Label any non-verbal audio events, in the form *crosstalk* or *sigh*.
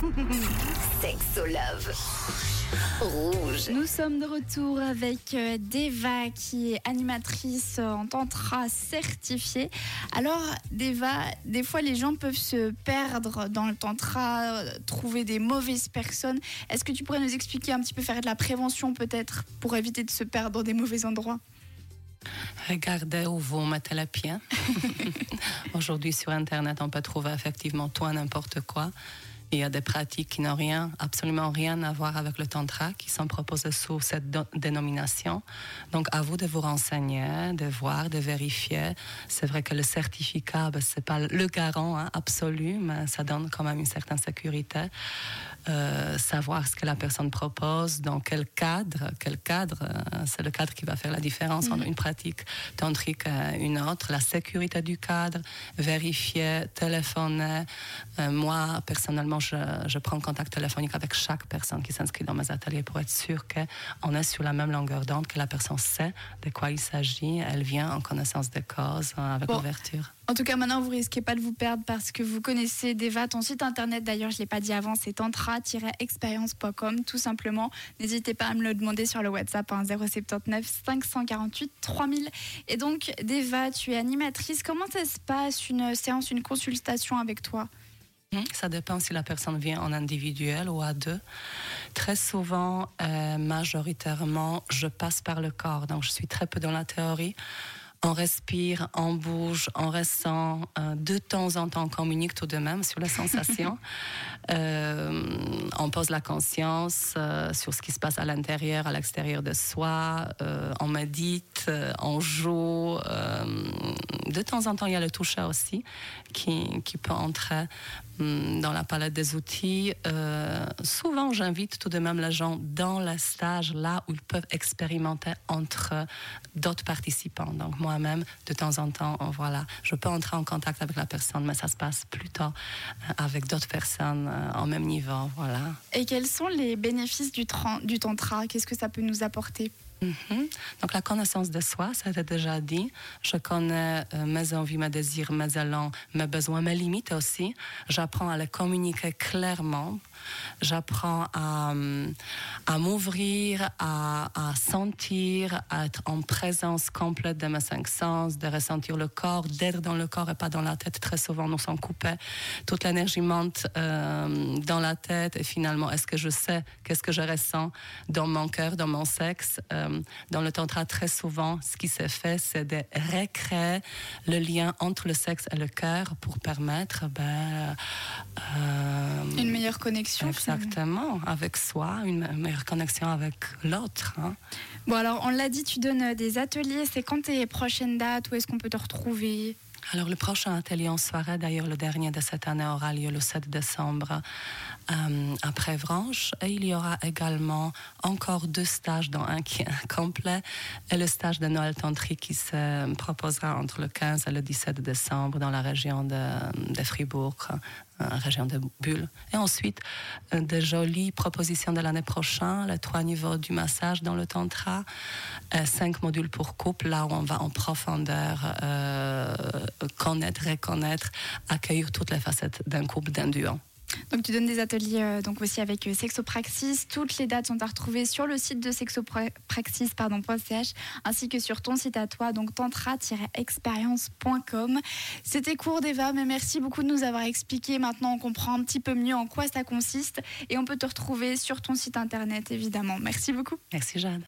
*laughs* Sexolove. Rouge. Nous sommes de retour avec euh, Deva qui est animatrice en tantra certifiée. Alors Deva, des fois les gens peuvent se perdre dans le tantra, euh, trouver des mauvaises personnes. Est-ce que tu pourrais nous expliquer un petit peu faire de la prévention peut-être pour éviter de se perdre dans des mauvais endroits? Regardez où vous mettez pieds. Aujourd'hui sur Internet, on peut trouver effectivement tout n'importe quoi. Il y a des pratiques qui n'ont rien, absolument rien à voir avec le tantra, qui sont proposées sous cette dénomination. Donc, à vous de vous renseigner, de voir, de vérifier. C'est vrai que le certificat, ben, c'est pas le garant hein, absolu, mais ça donne quand même une certaine sécurité. Euh, savoir ce que la personne propose, dans quel cadre, quel cadre, euh, c'est le cadre qui va faire la différence entre une pratique tantrique et une autre. La sécurité du cadre, vérifier, téléphoner. Euh, moi, personnellement, je, je, prends contact téléphonique avec chaque personne qui s'inscrit dans mes ateliers pour être sûr qu'on est sur la même longueur d'onde, que la personne sait de quoi il s'agit, elle vient en connaissance de cause, hein, avec ouverture. En tout cas, maintenant, vous risquez pas de vous perdre parce que vous connaissez Deva. Ton site internet, d'ailleurs, je l'ai pas dit avant, c'est tantra-expérience.com, tout simplement. N'hésitez pas à me le demander sur le WhatsApp, 079 548 3000. Et donc, Deva, tu es animatrice. Comment ça se passe, une séance, une consultation avec toi? Ça dépend si la personne vient en individuel ou à deux. Très souvent, euh, majoritairement, je passe par le corps. Donc, je suis très peu dans la théorie. On respire, on bouge, on ressent. Euh, de temps en temps, on communique tout de même sur les *laughs* sensations. euh, on pose la conscience sur ce qui se passe à l'intérieur, à l'extérieur de soi. On médite, on joue. De temps en temps, il y a le toucher aussi qui, qui peut entrer hum, dans la palette des outils. souvent, j'invite tout de même les gens dans le stage, là où ils peuvent expérimenter entre d'autres participants. Donc, moi, moi-même, de temps en temps, voilà, je peux entrer en contact avec la personne, mais ça se passe plutôt euh, avec d'autres personnes en euh, même niveau, voilà. Et quels sont les bénéfices du, du tantra? Qu'est-ce que ça peut nous apporter? Mhm. Donc la connaissance de soi, ça a déjà dit. Je connais euh, mes envies, mes désirs, mes élans, mes besoins, mes limites aussi. J'apprends à les communiquer clairement. J'apprends à, à m'ouvrir, à, à, sentir, à être en présence complète de mes cinq sens, de ressentir le corps, d'être dans le corps et pas dans la tête. Très souvent, nous sommes coupés. Toute l'énergie monte euh, dans la tête et finalement, est-ce que je sais qu'est-ce que je ressens dans mon cœur, dans mon sexe? Euh, euh, dans le tantra, très souvent, ce qui s'est fait, c'est de recréer le lien entre le sexe et le cœur pour permettre ben, euh, une meilleure connexion. Exactement, avec soi, une meilleure connexion avec l'autre. Hein. Bon, alors, on l'a dit, tu donnes des ateliers. C'est quand tes prochaines dates? Où est-ce qu'on peut te retrouver? Alors le prochain atelier en soirée, d'ailleurs le dernier de cette année, aura lieu le 7 décembre euh, à Prévranche. Et il y aura également encore deux stages, dont un qui est *laughs* complet, et le stage de Noël Tantry qui se proposera entre le 15 et le 17 décembre dans la région de, de Fribourg, région de Bulle. Et ensuite, euh, des jolies propositions de l'année prochaine, les trois niveaux du massage dans le tantra, euh, cinq modules pour couple, là où on va en profondeur euh, connaître, reconnaître, accueillir toutes les facettes d'un couple, d'un duo. Donc tu donnes des ateliers euh, donc aussi avec euh, Sexopraxis. Toutes les dates sont à retrouver sur le site de sexopraxis.ch ainsi que sur ton site à toi, donc tantra-expérience.com. C'était court d'Eva, mais merci beaucoup de nous avoir expliqué. Maintenant, on comprend un petit peu mieux en quoi ça consiste et on peut te retrouver sur ton site internet, évidemment. Merci beaucoup. Merci Jeanne.